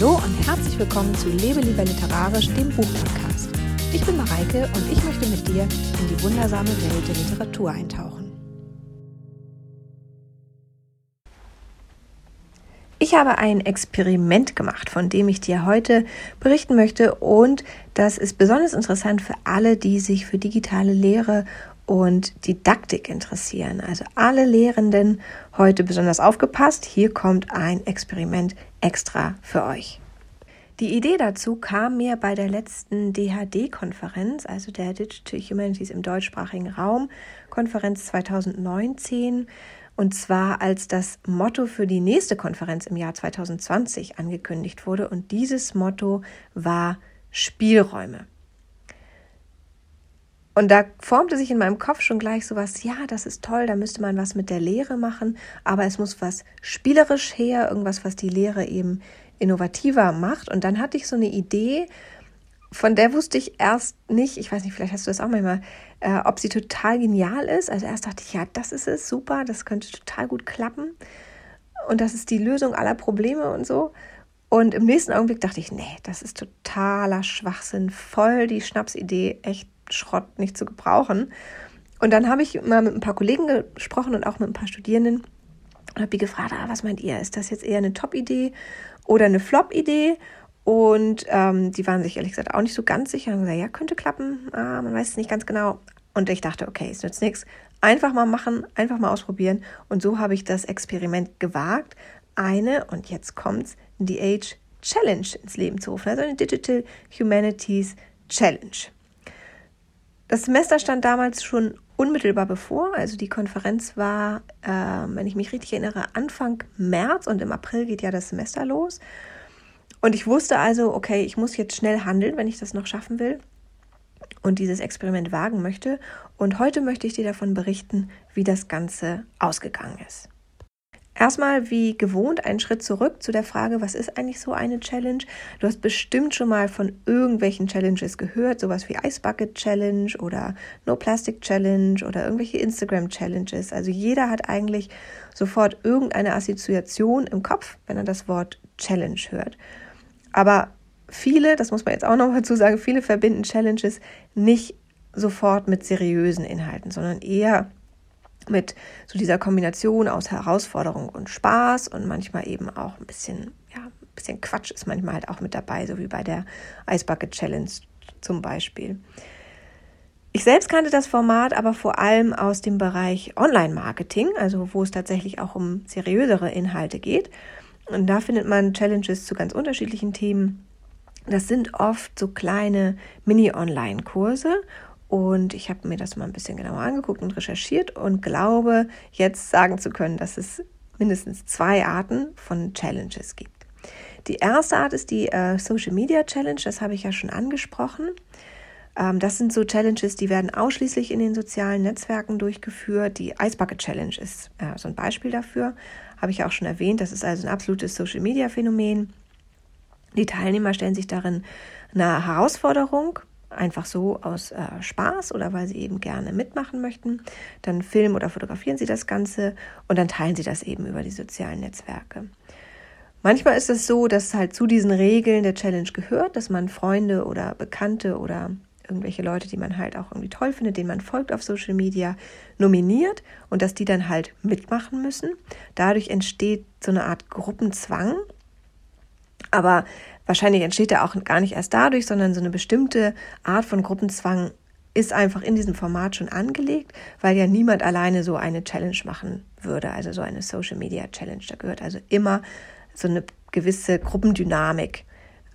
Hallo und herzlich willkommen zu Lebe lieber literarisch, dem Buchpodcast. Ich bin Mareike und ich möchte mit dir in die wundersame Welt der Literatur eintauchen. Ich habe ein Experiment gemacht, von dem ich dir heute berichten möchte und das ist besonders interessant für alle, die sich für digitale Lehre und Didaktik interessieren. Also alle Lehrenden heute besonders aufgepasst. Hier kommt ein Experiment extra für euch. Die Idee dazu kam mir bei der letzten DHD-Konferenz, also der Digital Humanities im deutschsprachigen Raum, Konferenz 2019. Und zwar als das Motto für die nächste Konferenz im Jahr 2020 angekündigt wurde. Und dieses Motto war Spielräume. Und da formte sich in meinem Kopf schon gleich so was, ja, das ist toll, da müsste man was mit der Lehre machen, aber es muss was spielerisch her, irgendwas, was die Lehre eben innovativer macht. Und dann hatte ich so eine Idee, von der wusste ich erst nicht, ich weiß nicht, vielleicht hast du das auch manchmal, äh, ob sie total genial ist. Also erst dachte ich, ja, das ist es, super, das könnte total gut klappen. Und das ist die Lösung aller Probleme und so. Und im nächsten Augenblick dachte ich, nee, das ist totaler Schwachsinn, voll die Schnapsidee, echt Schrott nicht zu gebrauchen. Und dann habe ich mal mit ein paar Kollegen gesprochen und auch mit ein paar Studierenden und habe die gefragt, ah, was meint ihr? Ist das jetzt eher eine Top-Idee oder eine Flop-Idee? Und ähm, die waren sich ehrlich gesagt auch nicht so ganz sicher. Und gesagt, ja, könnte klappen, ah, man weiß es nicht ganz genau. Und ich dachte, okay, es nützt nichts. Einfach mal machen, einfach mal ausprobieren. Und so habe ich das Experiment gewagt, eine, und jetzt kommt's, die Age Challenge ins Leben zu rufen. Also eine Digital Humanities Challenge. Das Semester stand damals schon unmittelbar bevor. Also die Konferenz war, äh, wenn ich mich richtig erinnere, Anfang März und im April geht ja das Semester los. Und ich wusste also, okay, ich muss jetzt schnell handeln, wenn ich das noch schaffen will und dieses Experiment wagen möchte. Und heute möchte ich dir davon berichten, wie das Ganze ausgegangen ist. Erstmal wie gewohnt einen Schritt zurück zu der Frage, was ist eigentlich so eine Challenge? Du hast bestimmt schon mal von irgendwelchen Challenges gehört, sowas wie Ice Bucket Challenge oder No Plastic Challenge oder irgendwelche Instagram Challenges. Also jeder hat eigentlich sofort irgendeine Assoziation im Kopf, wenn er das Wort Challenge hört. Aber viele, das muss man jetzt auch noch dazu sagen, viele verbinden Challenges nicht sofort mit seriösen Inhalten, sondern eher mit so dieser Kombination aus Herausforderung und Spaß und manchmal eben auch ein bisschen, ja, ein bisschen Quatsch ist manchmal halt auch mit dabei, so wie bei der Ice Bucket Challenge zum Beispiel. Ich selbst kannte das Format aber vor allem aus dem Bereich Online-Marketing, also wo es tatsächlich auch um seriösere Inhalte geht. Und da findet man Challenges zu ganz unterschiedlichen Themen. Das sind oft so kleine Mini-Online-Kurse und ich habe mir das mal ein bisschen genauer angeguckt und recherchiert und glaube, jetzt sagen zu können, dass es mindestens zwei Arten von Challenges gibt. Die erste Art ist die äh, Social Media Challenge, das habe ich ja schon angesprochen. Ähm, das sind so Challenges, die werden ausschließlich in den sozialen Netzwerken durchgeführt. Die Ice Bucket Challenge ist äh, so ein Beispiel dafür, habe ich auch schon erwähnt. Das ist also ein absolutes Social Media Phänomen. Die Teilnehmer stellen sich darin eine Herausforderung einfach so aus äh, Spaß oder weil sie eben gerne mitmachen möchten. Dann filmen oder fotografieren sie das Ganze und dann teilen sie das eben über die sozialen Netzwerke. Manchmal ist es so, dass halt zu diesen Regeln der Challenge gehört, dass man Freunde oder Bekannte oder irgendwelche Leute, die man halt auch irgendwie toll findet, denen man folgt auf Social Media, nominiert und dass die dann halt mitmachen müssen. Dadurch entsteht so eine Art Gruppenzwang. Aber Wahrscheinlich entsteht er auch gar nicht erst dadurch, sondern so eine bestimmte Art von Gruppenzwang ist einfach in diesem Format schon angelegt, weil ja niemand alleine so eine Challenge machen würde, also so eine Social Media Challenge. Da gehört also immer so eine gewisse Gruppendynamik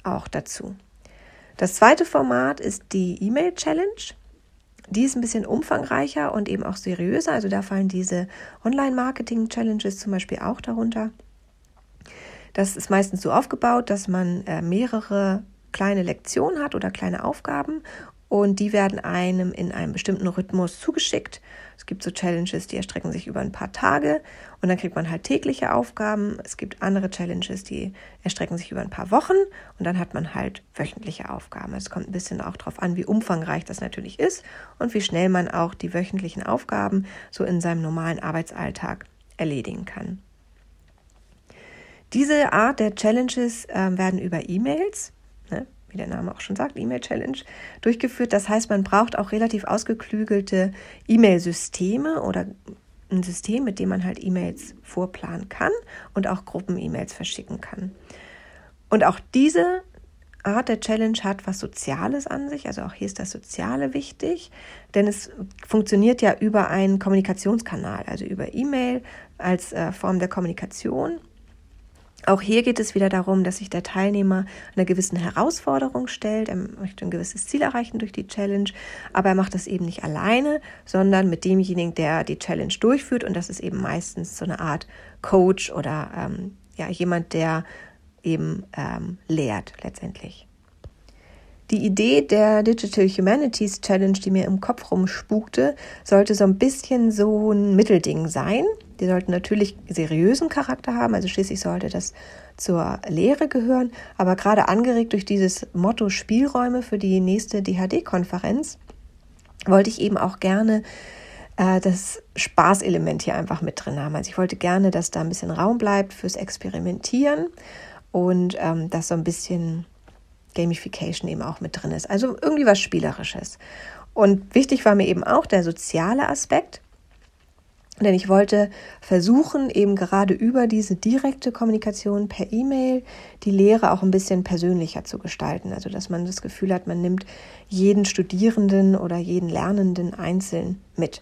auch dazu. Das zweite Format ist die E-Mail Challenge. Die ist ein bisschen umfangreicher und eben auch seriöser. Also da fallen diese Online-Marketing-Challenges zum Beispiel auch darunter. Das ist meistens so aufgebaut, dass man äh, mehrere kleine Lektionen hat oder kleine Aufgaben und die werden einem in einem bestimmten Rhythmus zugeschickt. Es gibt so Challenges, die erstrecken sich über ein paar Tage und dann kriegt man halt tägliche Aufgaben. Es gibt andere Challenges, die erstrecken sich über ein paar Wochen und dann hat man halt wöchentliche Aufgaben. Es kommt ein bisschen auch darauf an, wie umfangreich das natürlich ist und wie schnell man auch die wöchentlichen Aufgaben so in seinem normalen Arbeitsalltag erledigen kann. Diese Art der Challenges äh, werden über E-Mails, ne, wie der Name auch schon sagt, E-Mail-Challenge, durchgeführt. Das heißt, man braucht auch relativ ausgeklügelte E-Mail-Systeme oder ein System, mit dem man halt E-Mails vorplanen kann und auch Gruppen-E-Mails verschicken kann. Und auch diese Art der Challenge hat was Soziales an sich, also auch hier ist das Soziale wichtig, denn es funktioniert ja über einen Kommunikationskanal, also über E-Mail als äh, Form der Kommunikation. Auch hier geht es wieder darum, dass sich der Teilnehmer einer gewissen Herausforderung stellt. Er möchte ein gewisses Ziel erreichen durch die Challenge, aber er macht das eben nicht alleine, sondern mit demjenigen, der die Challenge durchführt. Und das ist eben meistens so eine Art Coach oder ähm, ja, jemand, der eben ähm, lehrt letztendlich. Die Idee der Digital Humanities Challenge, die mir im Kopf rumspukte, sollte so ein bisschen so ein Mittelding sein. Die sollten natürlich seriösen Charakter haben, also schließlich sollte das zur Lehre gehören, aber gerade angeregt durch dieses Motto Spielräume für die nächste DHD-Konferenz wollte ich eben auch gerne äh, das Spaßelement hier einfach mit drin haben. Also ich wollte gerne, dass da ein bisschen Raum bleibt fürs Experimentieren und ähm, dass so ein bisschen Gamification eben auch mit drin ist. Also irgendwie was Spielerisches. Und wichtig war mir eben auch der soziale Aspekt. Denn ich wollte versuchen, eben gerade über diese direkte Kommunikation per E-Mail die Lehre auch ein bisschen persönlicher zu gestalten. Also, dass man das Gefühl hat, man nimmt jeden Studierenden oder jeden Lernenden einzeln mit.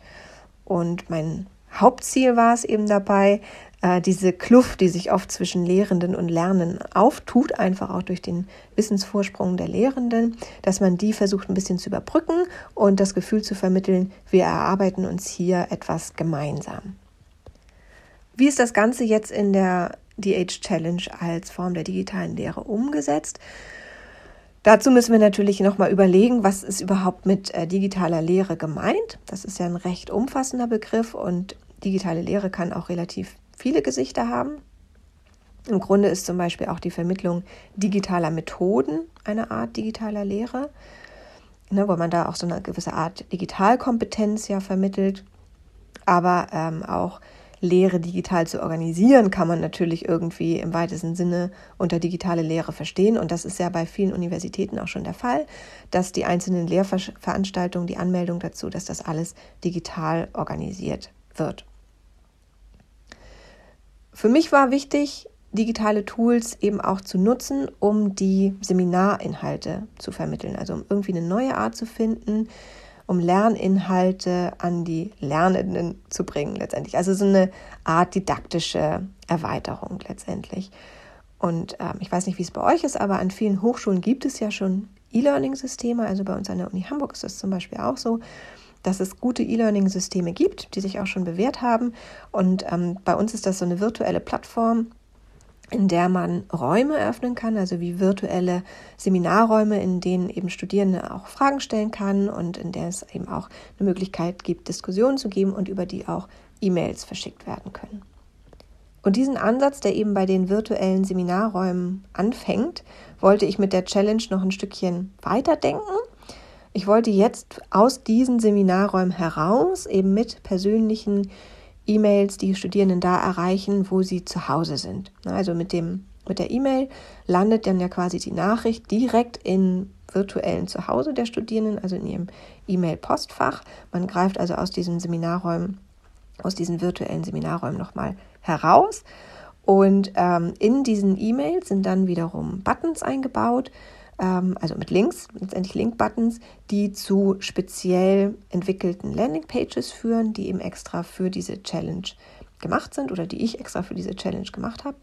Und mein Hauptziel war es eben dabei, äh, diese Kluft, die sich oft zwischen Lehrenden und Lernen auftut, einfach auch durch den Wissensvorsprung der Lehrenden, dass man die versucht ein bisschen zu überbrücken und das Gefühl zu vermitteln, wir erarbeiten uns hier etwas gemeinsam. Wie ist das Ganze jetzt in der DH Challenge als Form der digitalen Lehre umgesetzt? Dazu müssen wir natürlich nochmal überlegen, was ist überhaupt mit äh, digitaler Lehre gemeint. Das ist ja ein recht umfassender Begriff und digitale Lehre kann auch relativ viele Gesichter haben. Im Grunde ist zum Beispiel auch die Vermittlung digitaler Methoden eine Art digitaler Lehre, ne, wo man da auch so eine gewisse Art Digitalkompetenz ja vermittelt. Aber ähm, auch Lehre digital zu organisieren, kann man natürlich irgendwie im weitesten Sinne unter digitale Lehre verstehen. Und das ist ja bei vielen Universitäten auch schon der Fall, dass die einzelnen Lehrveranstaltungen, die Anmeldung dazu, dass das alles digital organisiert wird. Für mich war wichtig, digitale Tools eben auch zu nutzen, um die Seminarinhalte zu vermitteln. Also um irgendwie eine neue Art zu finden, um Lerninhalte an die Lernenden zu bringen letztendlich. Also so eine Art didaktische Erweiterung letztendlich. Und ähm, ich weiß nicht, wie es bei euch ist, aber an vielen Hochschulen gibt es ja schon E-Learning-Systeme. Also bei uns an der Uni Hamburg ist das zum Beispiel auch so dass es gute E-Learning-Systeme gibt, die sich auch schon bewährt haben. Und ähm, bei uns ist das so eine virtuelle Plattform, in der man Räume eröffnen kann, also wie virtuelle Seminarräume, in denen eben Studierende auch Fragen stellen kann und in der es eben auch eine Möglichkeit gibt, Diskussionen zu geben und über die auch E-Mails verschickt werden können. Und diesen Ansatz, der eben bei den virtuellen Seminarräumen anfängt, wollte ich mit der Challenge noch ein Stückchen weiterdenken ich wollte jetzt aus diesen Seminarräumen heraus eben mit persönlichen E-Mails die Studierenden da erreichen, wo sie zu Hause sind. Also mit dem mit der E-Mail landet dann ja quasi die Nachricht direkt in virtuellen Zuhause der Studierenden, also in ihrem E-Mail-Postfach. Man greift also aus diesen Seminarräumen, aus diesen virtuellen Seminarräumen nochmal heraus. Und ähm, in diesen E-Mails sind dann wiederum Buttons eingebaut, ähm, also mit Links, letztendlich Link-Buttons, die zu speziell entwickelten Landing-Pages führen, die eben extra für diese Challenge gemacht sind oder die ich extra für diese Challenge gemacht habe.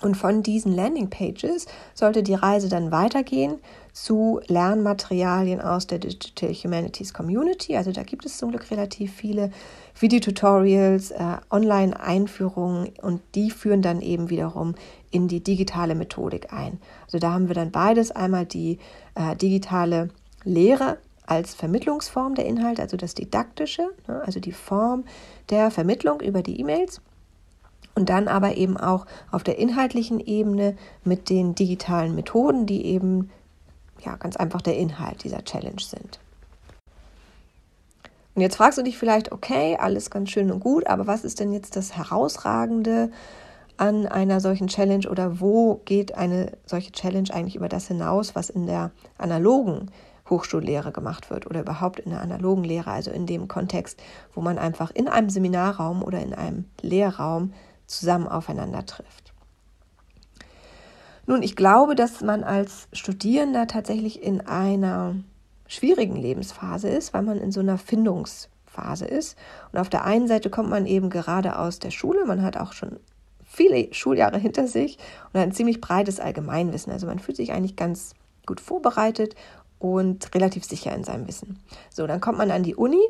Und von diesen Landing-Pages sollte die Reise dann weitergehen zu Lernmaterialien aus der Digital Humanities Community. Also da gibt es zum Glück relativ viele Videotutorials, äh, Online-Einführungen und die führen dann eben wiederum in die digitale Methodik ein. Also da haben wir dann beides, einmal die äh, digitale Lehre als Vermittlungsform der Inhalte, also das Didaktische, ne, also die Form der Vermittlung über die E-Mails und dann aber eben auch auf der inhaltlichen Ebene mit den digitalen Methoden, die eben ja ganz einfach der Inhalt dieser Challenge sind. Und jetzt fragst du dich vielleicht, okay, alles ganz schön und gut, aber was ist denn jetzt das Herausragende an einer solchen Challenge oder wo geht eine solche Challenge eigentlich über das hinaus, was in der analogen Hochschullehre gemacht wird oder überhaupt in der analogen Lehre, also in dem Kontext, wo man einfach in einem Seminarraum oder in einem Lehrraum zusammen aufeinander trifft. Nun, ich glaube, dass man als Studierender tatsächlich in einer schwierigen Lebensphase ist, weil man in so einer Findungsphase ist. Und auf der einen Seite kommt man eben gerade aus der Schule, man hat auch schon viele Schuljahre hinter sich und ein ziemlich breites Allgemeinwissen. Also man fühlt sich eigentlich ganz gut vorbereitet und relativ sicher in seinem Wissen. So, dann kommt man an die Uni,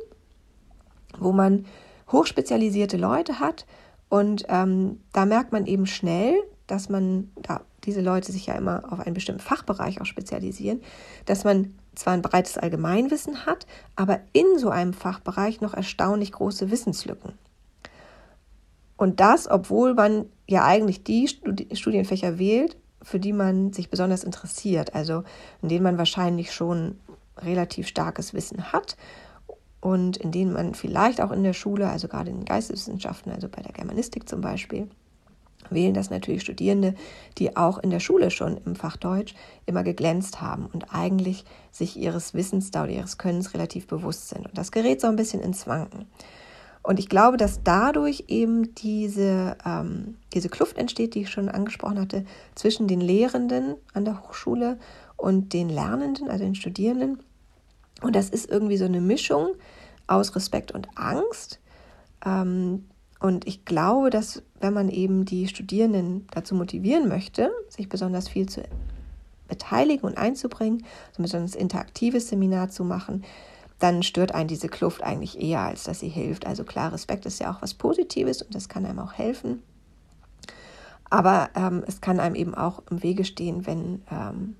wo man hochspezialisierte Leute hat und ähm, da merkt man eben schnell, dass man, da diese Leute sich ja immer auf einen bestimmten Fachbereich auch spezialisieren, dass man zwar ein breites Allgemeinwissen hat, aber in so einem Fachbereich noch erstaunlich große Wissenslücken. Und das, obwohl man ja eigentlich die Studienfächer wählt, für die man sich besonders interessiert, also in denen man wahrscheinlich schon relativ starkes Wissen hat und in denen man vielleicht auch in der Schule, also gerade in den Geisteswissenschaften, also bei der Germanistik zum Beispiel, wählen das natürlich Studierende, die auch in der Schule schon im Fach Deutsch immer geglänzt haben und eigentlich sich ihres Wissens da oder ihres Könnens relativ bewusst sind. Und das gerät so ein bisschen ins Wanken. Und ich glaube, dass dadurch eben diese, ähm, diese Kluft entsteht, die ich schon angesprochen hatte, zwischen den Lehrenden an der Hochschule und den Lernenden, also den Studierenden. Und das ist irgendwie so eine Mischung aus Respekt und Angst. Ähm, und ich glaube, dass wenn man eben die Studierenden dazu motivieren möchte, sich besonders viel zu beteiligen und einzubringen, so ein besonders interaktives Seminar zu machen, dann stört einen diese Kluft eigentlich eher, als dass sie hilft. Also klar, Respekt ist ja auch was Positives und das kann einem auch helfen. Aber ähm, es kann einem eben auch im Wege stehen, wenn, ähm,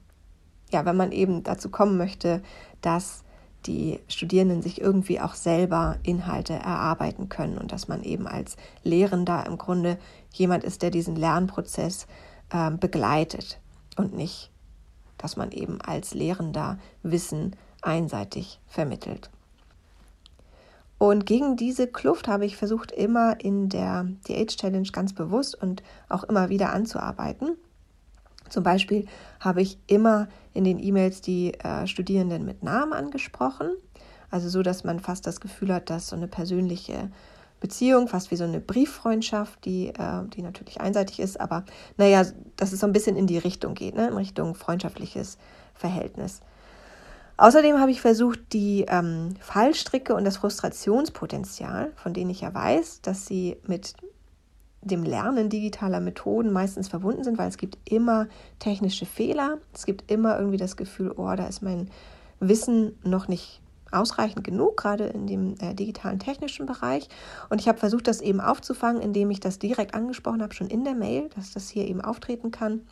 ja, wenn man eben dazu kommen möchte, dass die Studierenden sich irgendwie auch selber Inhalte erarbeiten können und dass man eben als Lehrender im Grunde jemand ist, der diesen Lernprozess äh, begleitet und nicht, dass man eben als Lehrender Wissen einseitig vermittelt. Und gegen diese Kluft habe ich versucht, immer in der DH Challenge ganz bewusst und auch immer wieder anzuarbeiten. Zum Beispiel habe ich immer in den E-Mails die äh, Studierenden mit Namen angesprochen. Also so, dass man fast das Gefühl hat, dass so eine persönliche Beziehung, fast wie so eine Brieffreundschaft, die, äh, die natürlich einseitig ist, aber naja, dass es so ein bisschen in die Richtung geht, ne? in Richtung freundschaftliches Verhältnis. Außerdem habe ich versucht, die ähm, Fallstricke und das Frustrationspotenzial, von denen ich ja weiß, dass sie mit dem Lernen digitaler Methoden meistens verbunden sind, weil es gibt immer technische Fehler. Es gibt immer irgendwie das Gefühl, oh, da ist mein Wissen noch nicht ausreichend genug, gerade in dem äh, digitalen technischen Bereich. Und ich habe versucht, das eben aufzufangen, indem ich das direkt angesprochen habe, schon in der Mail, dass das hier eben auftreten kann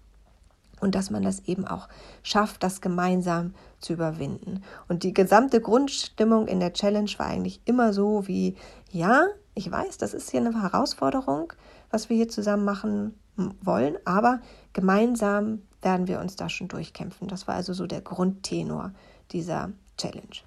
und dass man das eben auch schafft, das gemeinsam zu überwinden. Und die gesamte Grundstimmung in der Challenge war eigentlich immer so wie, ja, ich weiß, das ist hier eine Herausforderung, was wir hier zusammen machen wollen, aber gemeinsam werden wir uns da schon durchkämpfen. Das war also so der Grundtenor dieser Challenge.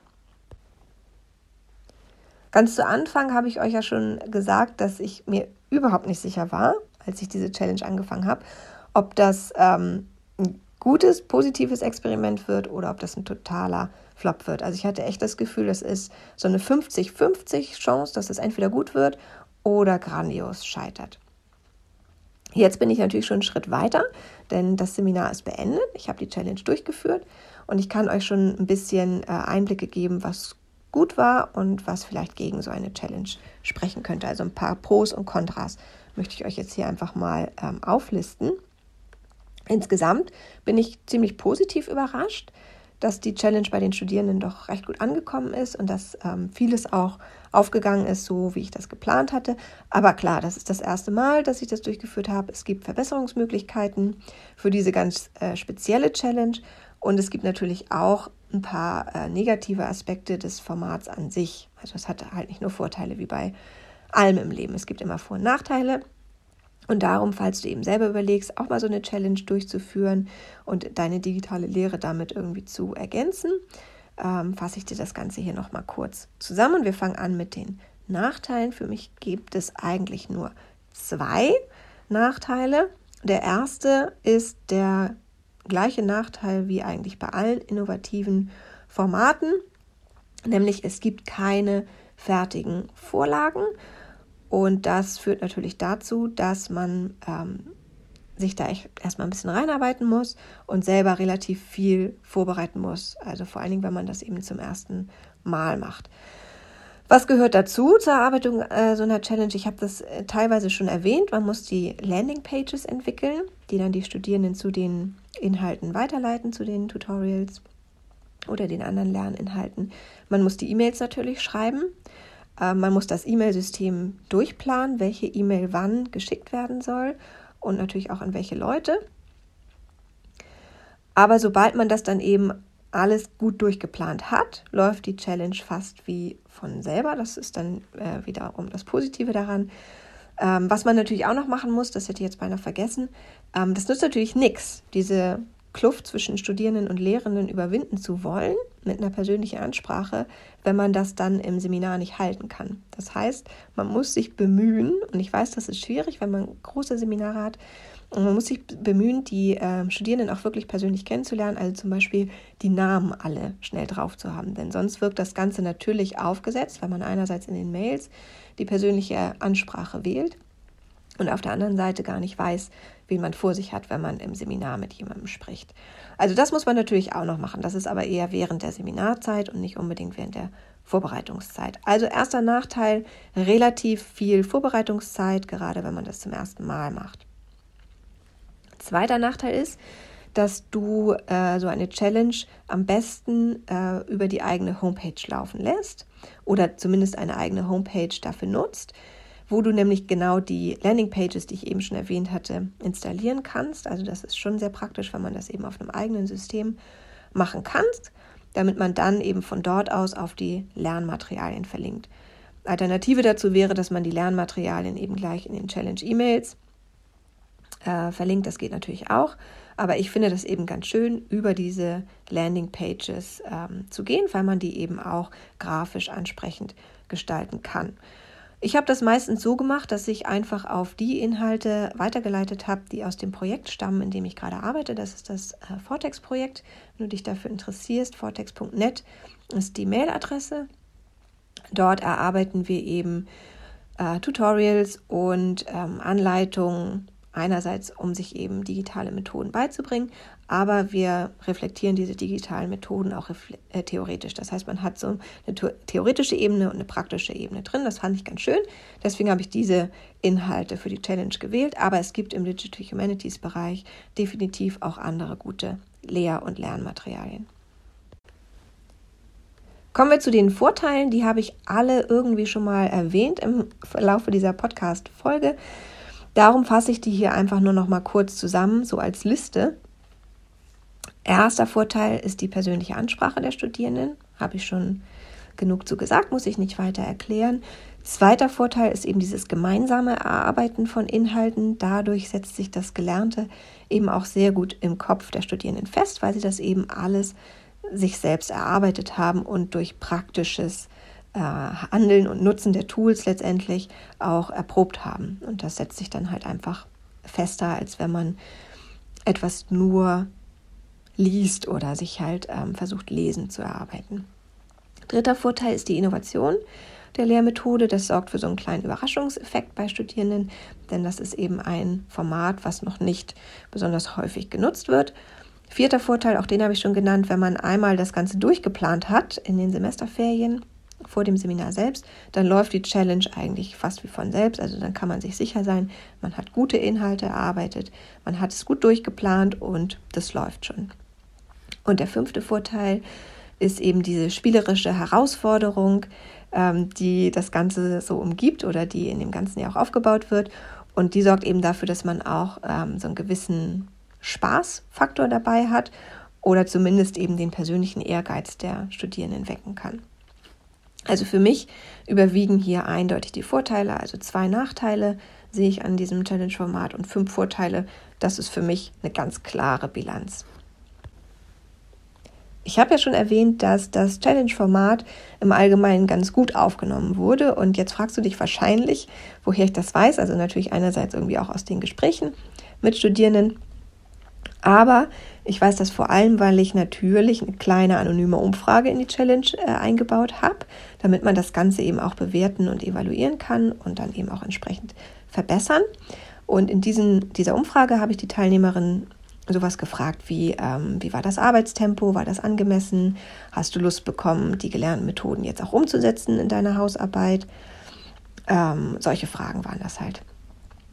Ganz zu Anfang habe ich euch ja schon gesagt, dass ich mir überhaupt nicht sicher war, als ich diese Challenge angefangen habe, ob das ähm, ein gutes, positives Experiment wird oder ob das ein totaler Flop wird. Also ich hatte echt das Gefühl, das ist so eine 50-50 Chance, dass es entweder gut wird oder grandios scheitert. Jetzt bin ich natürlich schon einen Schritt weiter, denn das Seminar ist beendet. Ich habe die Challenge durchgeführt und ich kann euch schon ein bisschen äh, Einblicke geben, was gut war und was vielleicht gegen so eine Challenge sprechen könnte. Also ein paar Pros und Kontras möchte ich euch jetzt hier einfach mal ähm, auflisten. Insgesamt bin ich ziemlich positiv überrascht, dass die Challenge bei den Studierenden doch recht gut angekommen ist und dass ähm, vieles auch aufgegangen ist, so wie ich das geplant hatte. Aber klar, das ist das erste Mal, dass ich das durchgeführt habe. Es gibt Verbesserungsmöglichkeiten für diese ganz äh, spezielle Challenge und es gibt natürlich auch ein paar äh, negative Aspekte des Formats an sich. Also es hatte halt nicht nur Vorteile wie bei allem im Leben. Es gibt immer Vor- und Nachteile. Und darum, falls du eben selber überlegst, auch mal so eine Challenge durchzuführen und deine digitale Lehre damit irgendwie zu ergänzen, ähm, fasse ich dir das Ganze hier nochmal kurz zusammen. Wir fangen an mit den Nachteilen. Für mich gibt es eigentlich nur zwei. Nachteile. Der erste ist der gleiche Nachteil wie eigentlich bei allen innovativen Formaten, nämlich es gibt keine fertigen Vorlagen und das führt natürlich dazu, dass man ähm, sich da erstmal ein bisschen reinarbeiten muss und selber relativ viel vorbereiten muss. Also vor allen Dingen, wenn man das eben zum ersten Mal macht. Was gehört dazu zur Erarbeitung äh, so einer Challenge? Ich habe das äh, teilweise schon erwähnt. Man muss die Landingpages entwickeln, die dann die Studierenden zu den Inhalten weiterleiten, zu den Tutorials oder den anderen Lerninhalten. Man muss die E-Mails natürlich schreiben. Äh, man muss das E-Mail-System durchplanen, welche E-Mail wann geschickt werden soll und natürlich auch an welche Leute. Aber sobald man das dann eben alles gut durchgeplant hat, läuft die Challenge fast wie von selber. Das ist dann äh, wiederum das Positive daran. Ähm, was man natürlich auch noch machen muss, das hätte ich jetzt beinahe vergessen, ähm, das nützt natürlich nichts, diese Kluft zwischen Studierenden und Lehrenden überwinden zu wollen mit einer persönlichen Ansprache, wenn man das dann im Seminar nicht halten kann. Das heißt, man muss sich bemühen, und ich weiß, das ist schwierig, wenn man große Seminare hat, und man muss sich bemühen, die äh, Studierenden auch wirklich persönlich kennenzulernen, also zum Beispiel die Namen alle schnell drauf zu haben. Denn sonst wirkt das Ganze natürlich aufgesetzt, weil man einerseits in den Mails die persönliche Ansprache wählt und auf der anderen Seite gar nicht weiß, wen man vor sich hat, wenn man im Seminar mit jemandem spricht. Also das muss man natürlich auch noch machen. Das ist aber eher während der Seminarzeit und nicht unbedingt während der Vorbereitungszeit. Also erster Nachteil, relativ viel Vorbereitungszeit, gerade wenn man das zum ersten Mal macht. Zweiter Nachteil ist, dass du äh, so eine Challenge am besten äh, über die eigene Homepage laufen lässt oder zumindest eine eigene Homepage dafür nutzt, wo du nämlich genau die Landingpages, die ich eben schon erwähnt hatte, installieren kannst. Also das ist schon sehr praktisch, wenn man das eben auf einem eigenen System machen kann, damit man dann eben von dort aus auf die Lernmaterialien verlinkt. Alternative dazu wäre, dass man die Lernmaterialien eben gleich in den Challenge-E-Mails äh, verlinkt. Das geht natürlich auch. Aber ich finde das eben ganz schön, über diese Landingpages ähm, zu gehen, weil man die eben auch grafisch ansprechend gestalten kann. Ich habe das meistens so gemacht, dass ich einfach auf die Inhalte weitergeleitet habe, die aus dem Projekt stammen, in dem ich gerade arbeite. Das ist das äh, Vortex-Projekt. Wenn du dich dafür interessierst, vortex.net ist die Mailadresse. Dort erarbeiten wir eben äh, Tutorials und ähm, Anleitungen Einerseits, um sich eben digitale Methoden beizubringen, aber wir reflektieren diese digitalen Methoden auch äh, theoretisch. Das heißt, man hat so eine theoretische Ebene und eine praktische Ebene drin. Das fand ich ganz schön. Deswegen habe ich diese Inhalte für die Challenge gewählt. Aber es gibt im Digital Humanities Bereich definitiv auch andere gute Lehr- und Lernmaterialien. Kommen wir zu den Vorteilen. Die habe ich alle irgendwie schon mal erwähnt im Laufe dieser Podcast-Folge. Darum fasse ich die hier einfach nur noch mal kurz zusammen, so als Liste. Erster Vorteil ist die persönliche Ansprache der Studierenden. Habe ich schon genug zu gesagt, muss ich nicht weiter erklären. Zweiter Vorteil ist eben dieses gemeinsame Erarbeiten von Inhalten. Dadurch setzt sich das Gelernte eben auch sehr gut im Kopf der Studierenden fest, weil sie das eben alles sich selbst erarbeitet haben und durch praktisches äh, Handeln und Nutzen der Tools letztendlich auch erprobt haben. Und das setzt sich dann halt einfach fester, als wenn man etwas nur liest oder sich halt ähm, versucht, lesen zu erarbeiten. Dritter Vorteil ist die Innovation der Lehrmethode. Das sorgt für so einen kleinen Überraschungseffekt bei Studierenden, denn das ist eben ein Format, was noch nicht besonders häufig genutzt wird. Vierter Vorteil, auch den habe ich schon genannt, wenn man einmal das Ganze durchgeplant hat in den Semesterferien, vor dem Seminar selbst, dann läuft die Challenge eigentlich fast wie von selbst. Also dann kann man sich sicher sein, man hat gute Inhalte erarbeitet, man hat es gut durchgeplant und das läuft schon. Und der fünfte Vorteil ist eben diese spielerische Herausforderung, ähm, die das Ganze so umgibt oder die in dem Ganzen ja auch aufgebaut wird. Und die sorgt eben dafür, dass man auch ähm, so einen gewissen Spaßfaktor dabei hat oder zumindest eben den persönlichen Ehrgeiz der Studierenden wecken kann. Also für mich überwiegen hier eindeutig die Vorteile, also zwei Nachteile sehe ich an diesem Challenge-Format und fünf Vorteile. Das ist für mich eine ganz klare Bilanz. Ich habe ja schon erwähnt, dass das Challenge-Format im Allgemeinen ganz gut aufgenommen wurde. Und jetzt fragst du dich wahrscheinlich, woher ich das weiß. Also natürlich einerseits irgendwie auch aus den Gesprächen mit Studierenden. Aber ich weiß das vor allem, weil ich natürlich eine kleine anonyme Umfrage in die Challenge äh, eingebaut habe, damit man das Ganze eben auch bewerten und evaluieren kann und dann eben auch entsprechend verbessern. Und in diesen, dieser Umfrage habe ich die Teilnehmerinnen sowas gefragt wie, ähm, wie war das Arbeitstempo, war das angemessen, hast du Lust bekommen, die gelernten Methoden jetzt auch umzusetzen in deiner Hausarbeit? Ähm, solche Fragen waren das halt.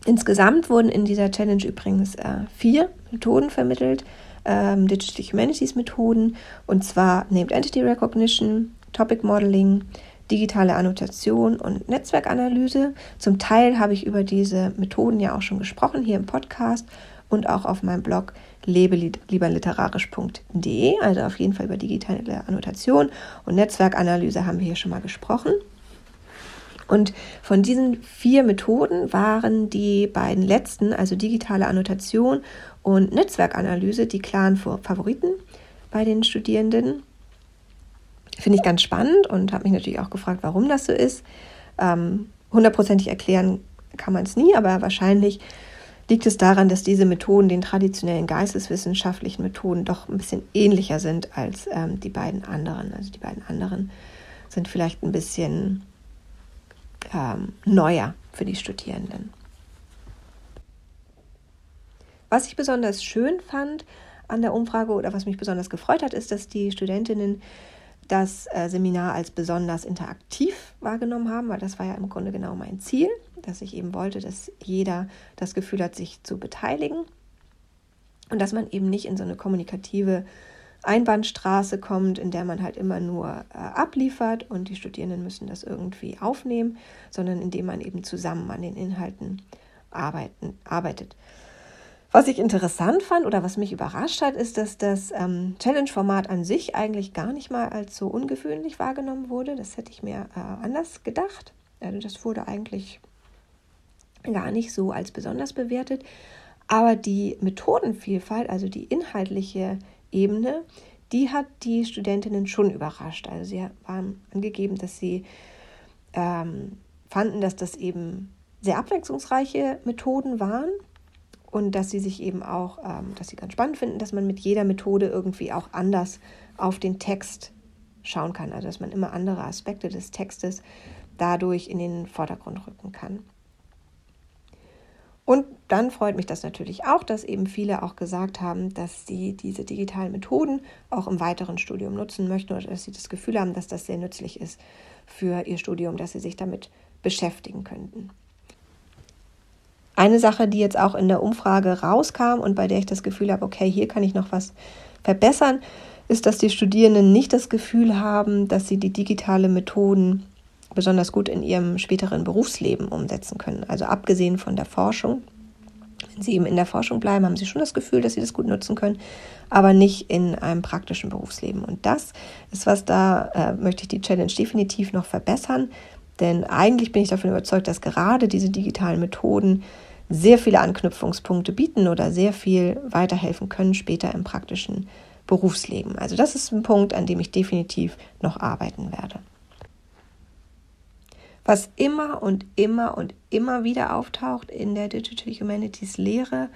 Insgesamt wurden in dieser Challenge übrigens äh, vier Methoden vermittelt, ähm, Digital Humanities Methoden, und zwar Named Entity Recognition, Topic Modeling, digitale Annotation und Netzwerkanalyse. Zum Teil habe ich über diese Methoden ja auch schon gesprochen hier im Podcast und auch auf meinem Blog lebelieberliterarisch.de, also auf jeden Fall über digitale Annotation und Netzwerkanalyse haben wir hier schon mal gesprochen. Und von diesen vier Methoden waren die beiden letzten, also digitale Annotation und Netzwerkanalyse, die klaren Favoriten bei den Studierenden. Finde ich ganz spannend und habe mich natürlich auch gefragt, warum das so ist. Ähm, hundertprozentig erklären kann man es nie, aber wahrscheinlich liegt es daran, dass diese Methoden den traditionellen geisteswissenschaftlichen Methoden doch ein bisschen ähnlicher sind als ähm, die beiden anderen. Also die beiden anderen sind vielleicht ein bisschen ähm, neuer für die Studierenden. Was ich besonders schön fand an der Umfrage oder was mich besonders gefreut hat, ist, dass die Studentinnen das äh, Seminar als besonders interaktiv wahrgenommen haben, weil das war ja im Grunde genau mein Ziel, dass ich eben wollte, dass jeder das Gefühl hat, sich zu beteiligen und dass man eben nicht in so eine kommunikative Einbahnstraße kommt, in der man halt immer nur äh, abliefert und die Studierenden müssen das irgendwie aufnehmen, sondern indem man eben zusammen an den Inhalten arbeiten, arbeitet. Was ich interessant fand oder was mich überrascht hat, ist, dass das ähm, Challenge-Format an sich eigentlich gar nicht mal als so ungewöhnlich wahrgenommen wurde. Das hätte ich mir äh, anders gedacht. Also das wurde eigentlich gar nicht so als besonders bewertet. Aber die Methodenvielfalt, also die inhaltliche Ebene, die hat die Studentinnen schon überrascht. Also sie waren angegeben, dass sie ähm, fanden, dass das eben sehr abwechslungsreiche Methoden waren und dass sie sich eben auch, ähm, dass sie ganz spannend finden, dass man mit jeder Methode irgendwie auch anders auf den Text schauen kann, also dass man immer andere Aspekte des Textes dadurch in den Vordergrund rücken kann. Und dann freut mich das natürlich auch, dass eben viele auch gesagt haben, dass sie diese digitalen Methoden auch im weiteren Studium nutzen möchten oder dass sie das Gefühl haben, dass das sehr nützlich ist für ihr Studium, dass sie sich damit beschäftigen könnten. Eine Sache, die jetzt auch in der Umfrage rauskam und bei der ich das Gefühl habe, okay, hier kann ich noch was verbessern, ist, dass die Studierenden nicht das Gefühl haben, dass sie die digitale Methoden besonders gut in ihrem späteren Berufsleben umsetzen können. Also abgesehen von der Forschung. Wenn sie eben in der Forschung bleiben, haben sie schon das Gefühl, dass sie das gut nutzen können, aber nicht in einem praktischen Berufsleben. Und das ist was, da äh, möchte ich die Challenge definitiv noch verbessern. Denn eigentlich bin ich davon überzeugt, dass gerade diese digitalen Methoden sehr viele Anknüpfungspunkte bieten oder sehr viel weiterhelfen können später im praktischen Berufsleben. Also das ist ein Punkt, an dem ich definitiv noch arbeiten werde. Was immer und immer und immer wieder auftaucht in der Digital Humanities Lehre,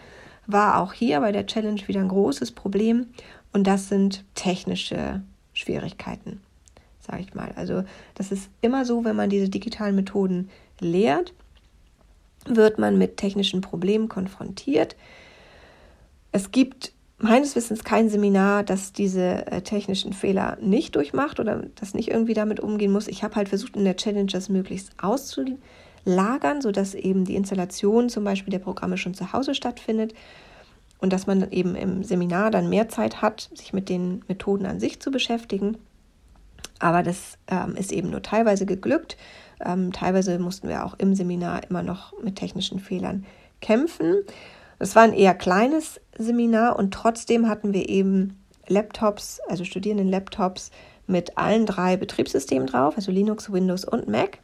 war auch hier bei der Challenge wieder ein großes Problem und das sind technische Schwierigkeiten, sage ich mal. Also das ist immer so, wenn man diese digitalen Methoden lehrt, wird man mit technischen Problemen konfrontiert. Es gibt meines Wissens kein Seminar, das diese äh, technischen Fehler nicht durchmacht oder das nicht irgendwie damit umgehen muss. Ich habe halt versucht, in der Challenge das möglichst auszulagern, sodass eben die Installation zum Beispiel der Programme schon zu Hause stattfindet und dass man eben im Seminar dann mehr Zeit hat, sich mit den Methoden an sich zu beschäftigen. Aber das ähm, ist eben nur teilweise geglückt. Ähm, teilweise mussten wir auch im Seminar immer noch mit technischen Fehlern kämpfen. Es war ein eher kleines Seminar und trotzdem hatten wir eben Laptops, also Studierenden-Laptops mit allen drei Betriebssystemen drauf, also Linux, Windows und Mac.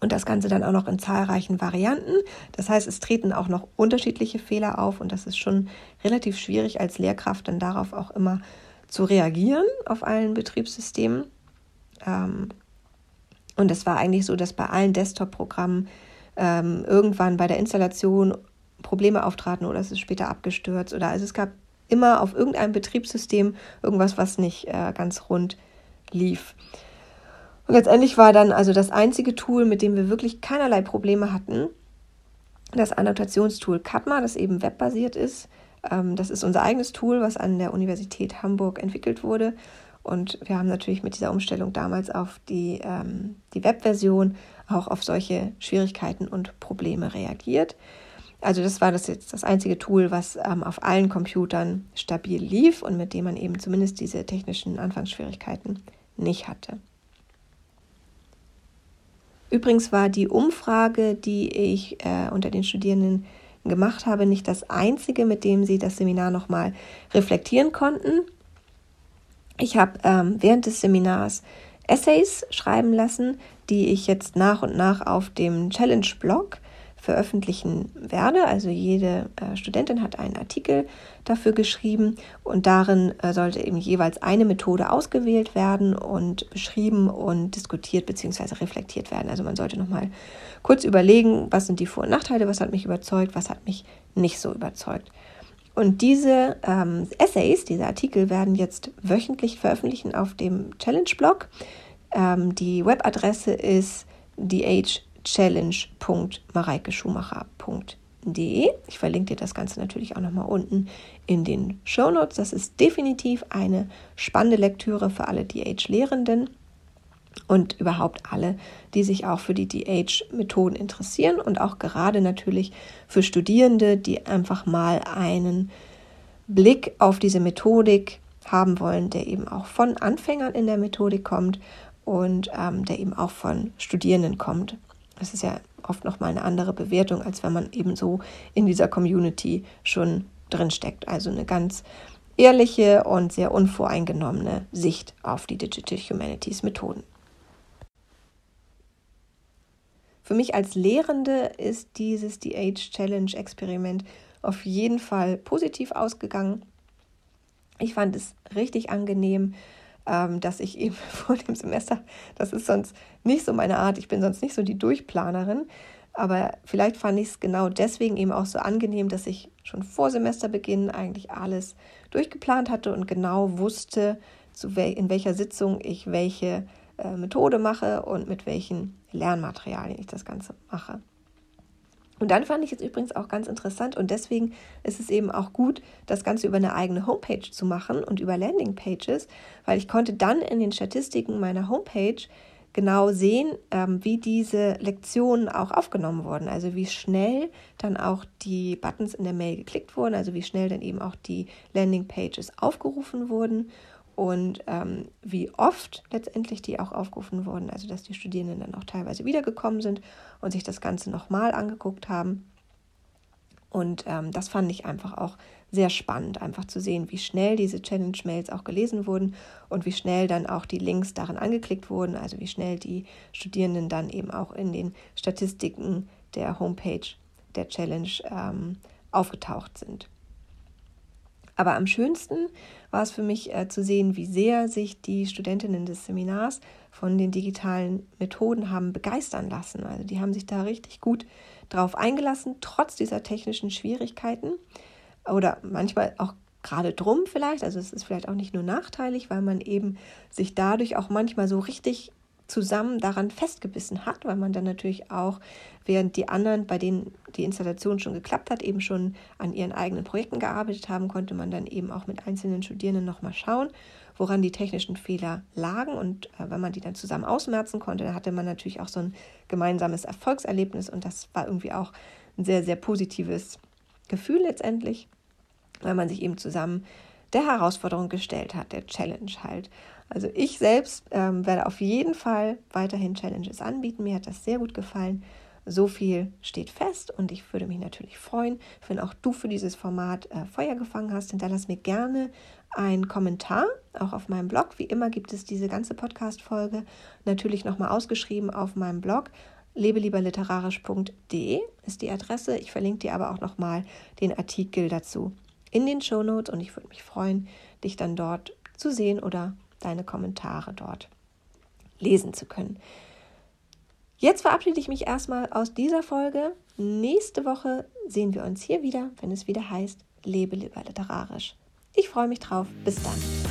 Und das Ganze dann auch noch in zahlreichen Varianten. Das heißt, es treten auch noch unterschiedliche Fehler auf und das ist schon relativ schwierig als Lehrkraft dann darauf auch immer zu reagieren auf allen Betriebssystemen. Ähm, und es war eigentlich so, dass bei allen Desktop-Programmen ähm, irgendwann bei der Installation Probleme auftraten oder es ist später abgestürzt oder also es gab immer auf irgendeinem Betriebssystem irgendwas, was nicht äh, ganz rund lief. Und letztendlich war dann also das einzige Tool, mit dem wir wirklich keinerlei Probleme hatten, das Annotationstool Cadma, das eben webbasiert ist. Ähm, das ist unser eigenes Tool, was an der Universität Hamburg entwickelt wurde. Und wir haben natürlich mit dieser Umstellung damals auf die, ähm, die Webversion auch auf solche Schwierigkeiten und Probleme reagiert. Also das war das jetzt das einzige Tool, was ähm, auf allen Computern stabil lief und mit dem man eben zumindest diese technischen Anfangsschwierigkeiten nicht hatte. Übrigens war die Umfrage, die ich äh, unter den Studierenden gemacht habe, nicht das einzige, mit dem sie das Seminar nochmal reflektieren konnten. Ich habe ähm, während des Seminars Essays schreiben lassen, die ich jetzt nach und nach auf dem Challenge-Blog veröffentlichen werde. Also jede äh, Studentin hat einen Artikel dafür geschrieben und darin äh, sollte eben jeweils eine Methode ausgewählt werden und beschrieben und diskutiert bzw. reflektiert werden. Also man sollte nochmal kurz überlegen, was sind die Vor- und Nachteile, was hat mich überzeugt, was hat mich nicht so überzeugt. Und diese ähm, Essays, diese Artikel werden jetzt wöchentlich veröffentlichen auf dem Challenge-Blog. Ähm, die Webadresse ist thechallenge.mareikeschumacher.de. Ich verlinke dir das Ganze natürlich auch nochmal unten in den Show Notes. Das ist definitiv eine spannende Lektüre für alle DH-Lehrenden und überhaupt alle, die sich auch für die DH-Methoden interessieren und auch gerade natürlich für Studierende, die einfach mal einen Blick auf diese Methodik haben wollen, der eben auch von Anfängern in der Methodik kommt und ähm, der eben auch von Studierenden kommt. Das ist ja oft nochmal eine andere Bewertung, als wenn man eben so in dieser Community schon drin steckt. Also eine ganz ehrliche und sehr unvoreingenommene Sicht auf die Digital Humanities Methoden. Für mich als Lehrende ist dieses DH Challenge Experiment auf jeden Fall positiv ausgegangen. Ich fand es richtig angenehm, ähm, dass ich eben vor dem Semester, das ist sonst nicht so meine Art, ich bin sonst nicht so die Durchplanerin, aber vielleicht fand ich es genau deswegen eben auch so angenehm, dass ich schon vor Semesterbeginn eigentlich alles durchgeplant hatte und genau wusste, in welcher Sitzung ich welche äh, Methode mache und mit welchen Lernmaterialien ich das Ganze mache. Und dann fand ich es übrigens auch ganz interessant und deswegen ist es eben auch gut, das Ganze über eine eigene Homepage zu machen und über Landingpages, weil ich konnte dann in den Statistiken meiner Homepage genau sehen, ähm, wie diese Lektionen auch aufgenommen wurden. Also wie schnell dann auch die Buttons in der Mail geklickt wurden, also wie schnell dann eben auch die Landingpages aufgerufen wurden und ähm, wie oft letztendlich die auch aufgerufen wurden, also dass die Studierenden dann auch teilweise wiedergekommen sind und sich das Ganze nochmal angeguckt haben. Und ähm, das fand ich einfach auch sehr spannend, einfach zu sehen, wie schnell diese Challenge-Mails auch gelesen wurden und wie schnell dann auch die Links darin angeklickt wurden, also wie schnell die Studierenden dann eben auch in den Statistiken der Homepage der Challenge ähm, aufgetaucht sind. Aber am schönsten war es für mich äh, zu sehen, wie sehr sich die Studentinnen des Seminars von den digitalen Methoden haben begeistern lassen. Also die haben sich da richtig gut drauf eingelassen, trotz dieser technischen Schwierigkeiten oder manchmal auch gerade drum vielleicht. Also es ist vielleicht auch nicht nur nachteilig, weil man eben sich dadurch auch manchmal so richtig zusammen daran festgebissen hat, weil man dann natürlich auch, während die anderen, bei denen die Installation schon geklappt hat, eben schon an ihren eigenen Projekten gearbeitet haben, konnte man dann eben auch mit einzelnen Studierenden nochmal schauen, woran die technischen Fehler lagen. Und äh, wenn man die dann zusammen ausmerzen konnte, dann hatte man natürlich auch so ein gemeinsames Erfolgserlebnis und das war irgendwie auch ein sehr, sehr positives Gefühl letztendlich, weil man sich eben zusammen der Herausforderung gestellt hat, der Challenge halt. Also ich selbst ähm, werde auf jeden Fall weiterhin Challenges anbieten. Mir hat das sehr gut gefallen. So viel steht fest und ich würde mich natürlich freuen, wenn auch du für dieses Format äh, Feuer gefangen hast. Hinterlass mir gerne einen Kommentar, auch auf meinem Blog. Wie immer gibt es diese ganze Podcast-Folge natürlich nochmal ausgeschrieben auf meinem Blog. lebelieberliterarisch.de ist die Adresse. Ich verlinke dir aber auch nochmal den Artikel dazu in den Show Notes und ich würde mich freuen, dich dann dort zu sehen oder deine Kommentare dort lesen zu können. Jetzt verabschiede ich mich erstmal aus dieser Folge. Nächste Woche sehen wir uns hier wieder, wenn es wieder heißt, lebe lieber literarisch. Ich freue mich drauf. Bis dann.